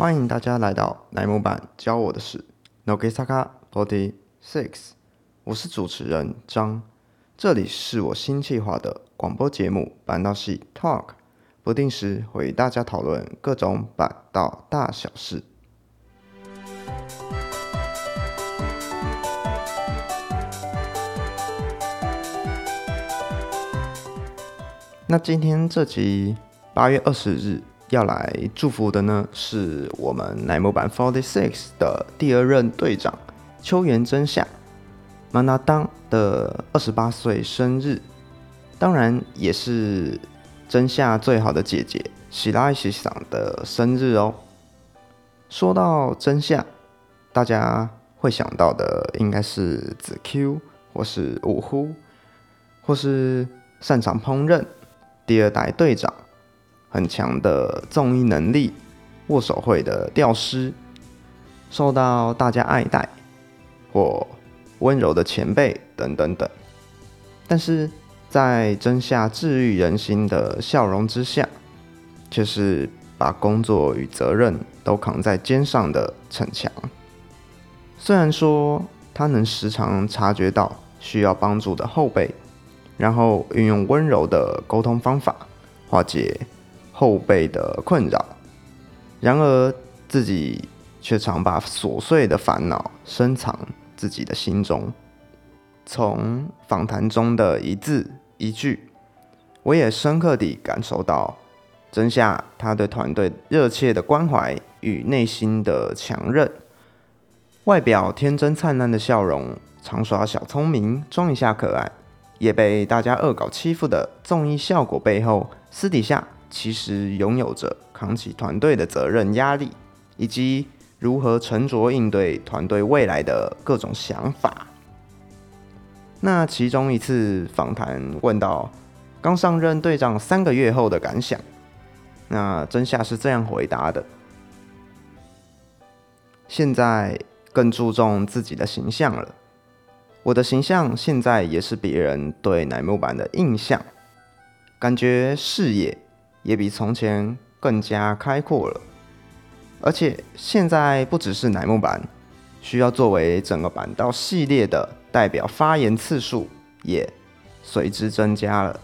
欢迎大家来到乃木坂教我的事，Nogisaka Forty Six，我是主持人张，这里是我新计划的广播节目板道系 Talk，不定时会与大家讨论各种板道大小事。那今天这集八月二十日要来祝福的呢，是我们乃木坂 Forty Six 的第二任队长秋元真夏 Mana 当的二十八岁生日，当然也是真夏最好的姐姐喜拉喜桑的生日哦。说到真夏，大家会想到的应该是子 Q，或是五呼，或是擅长烹饪。第二代队长，很强的综艺能力，握手会的吊师，受到大家爱戴，或温柔的前辈等等等。但是在真夏治愈人心的笑容之下，却是把工作与责任都扛在肩上的逞强。虽然说他能时常察觉到需要帮助的后辈。然后运用温柔的沟通方法化解后辈的困扰，然而自己却常把琐碎的烦恼深藏自己的心中。从访谈中的一字一句，我也深刻地感受到真夏他对团队热切的关怀与内心的强韧。外表天真灿烂的笑容，常耍小聪明，装一下可爱。也被大家恶搞欺负的综艺效果背后，私底下其实拥有着扛起团队的责任压力，以及如何沉着应对团队未来的各种想法。那其中一次访谈问到刚上任队长三个月后的感想，那真夏是这样回答的：现在更注重自己的形象了。我的形象现在也是别人对乃木坂的印象，感觉视野也比从前更加开阔了。而且现在不只是乃木坂，需要作为整个板道系列的代表发言次数也随之增加了。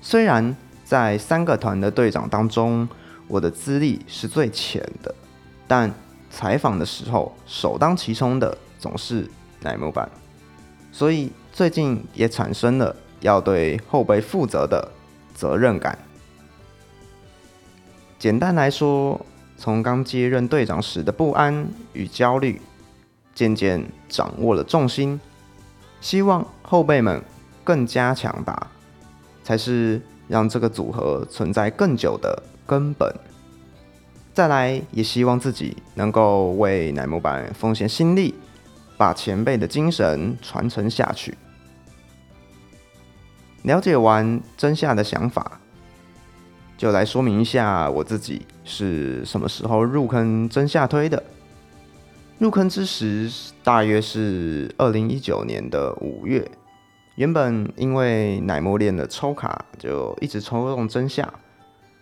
虽然在三个团的队长当中，我的资历是最浅的，但采访的时候首当其冲的总是乃木坂。所以最近也产生了要对后辈负责的责任感。简单来说，从刚接任队长时的不安与焦虑，渐渐掌握了重心。希望后辈们更加强大，才是让这个组合存在更久的根本。再来，也希望自己能够为乃木坂奉献心力。把前辈的精神传承下去。了解完真夏的想法，就来说明一下我自己是什么时候入坑真夏推的。入坑之时大约是二零一九年的五月，原本因为奶模练的抽卡，就一直抽中真夏，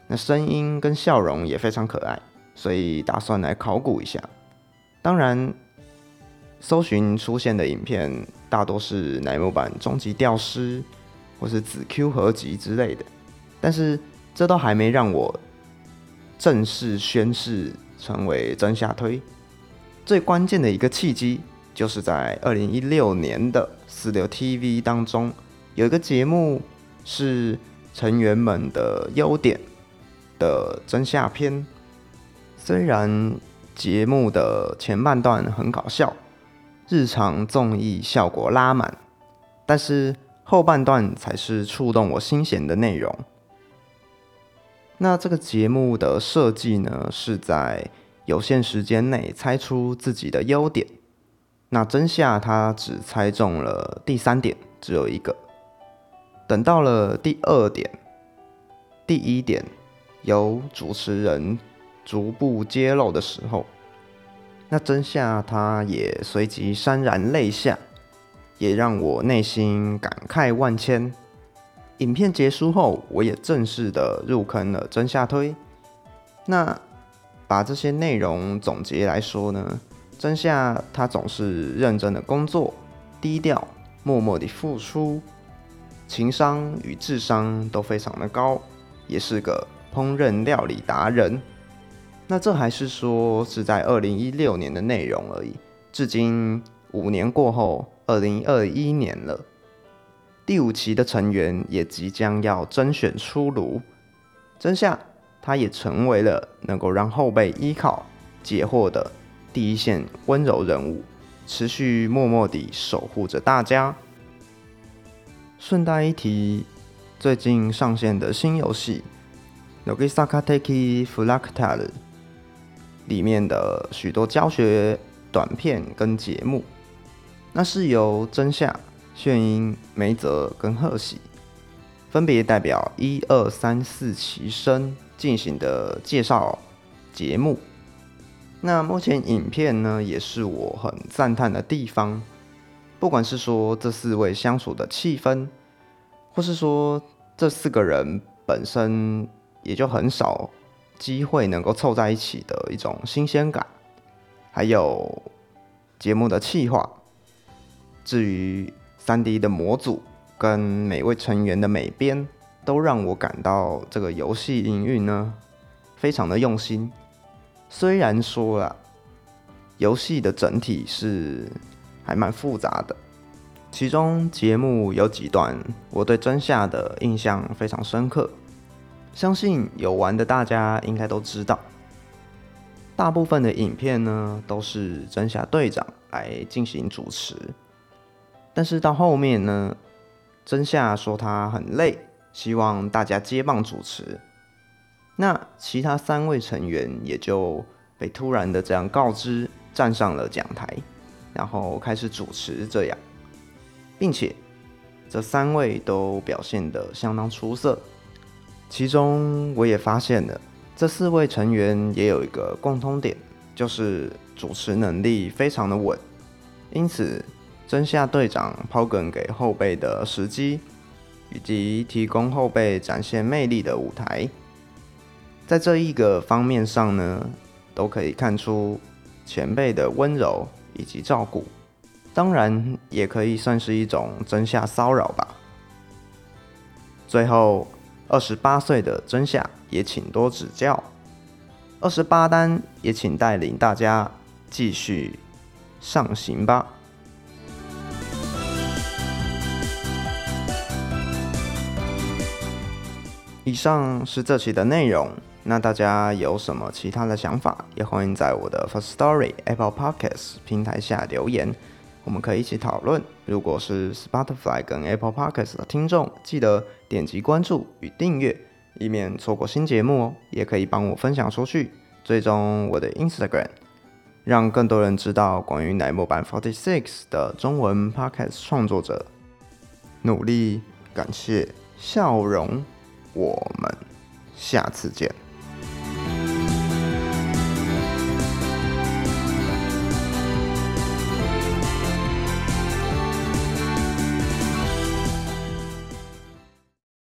那声音跟笑容也非常可爱，所以打算来考古一下。当然。搜寻出现的影片大多是乃木版终极吊师或是紫 Q 合集之类的，但是这都还没让我正式宣誓成为真夏推。最关键的一个契机，就是在二零一六年的四六 TV 当中，有一个节目是成员们的优点的真夏篇。虽然节目的前半段很搞笑。日常综艺效果拉满，但是后半段才是触动我心弦的内容。那这个节目的设计呢，是在有限时间内猜出自己的优点。那真夏他只猜中了第三点，只有一个。等到了第二点、第一点由主持人逐步揭露的时候。那真夏他也随即潸然泪下，也让我内心感慨万千。影片结束后，我也正式的入坑了真夏推。那把这些内容总结来说呢，真夏他总是认真的工作，低调默默的付出，情商与智商都非常的高，也是个烹饪料理达人。那这还是说是在二零一六年的内容而已，至今五年过后，二零二一年了，第五期的成员也即将要甄选出炉，真夏他也成为了能够让后辈依靠解惑的第一线温柔人物，持续默默地守护着大家。顺带一提，最近上线的新游戏《Nogisaka Teki Fractal》。里面的许多教学短片跟节目，那是由真夏、炫英、梅泽跟贺喜分别代表一二三四期生进行的介绍节目。那目前影片呢，也是我很赞叹的地方。不管是说这四位相处的气氛，或是说这四个人本身也就很少。机会能够凑在一起的一种新鲜感，还有节目的企划，至于三 D 的模组跟每位成员的美编，都让我感到这个游戏营运呢非常的用心。虽然说啊，游戏的整体是还蛮复杂的，其中节目有几段我对真夏的印象非常深刻。相信有玩的大家应该都知道，大部分的影片呢都是真夏队长来进行主持，但是到后面呢，真夏说他很累，希望大家接棒主持，那其他三位成员也就被突然的这样告知站上了讲台，然后开始主持这样，并且这三位都表现得相当出色。其中我也发现了，这四位成员也有一个共通点，就是主持能力非常的稳。因此，真夏队长抛梗给后辈的时机，以及提供后辈展现魅力的舞台，在这一个方面上呢，都可以看出前辈的温柔以及照顾。当然，也可以算是一种真夏骚扰吧。最后。二十八岁的真夏也请多指教，二十八单也请带领大家继续上行吧。以上是这期的内容，那大家有什么其他的想法，也欢迎在我的 First Story Apple Podcasts 平台下留言。我们可以一起讨论。如果是 Spotify 跟 Apple Podcasts 的听众，记得点击关注与订阅，以免错过新节目哦。也可以帮我分享出去，追踪我的 Instagram，让更多人知道关于奶木版 Forty Six 的中文 Podcast 创作者。努力，感谢，笑容，我们下次见。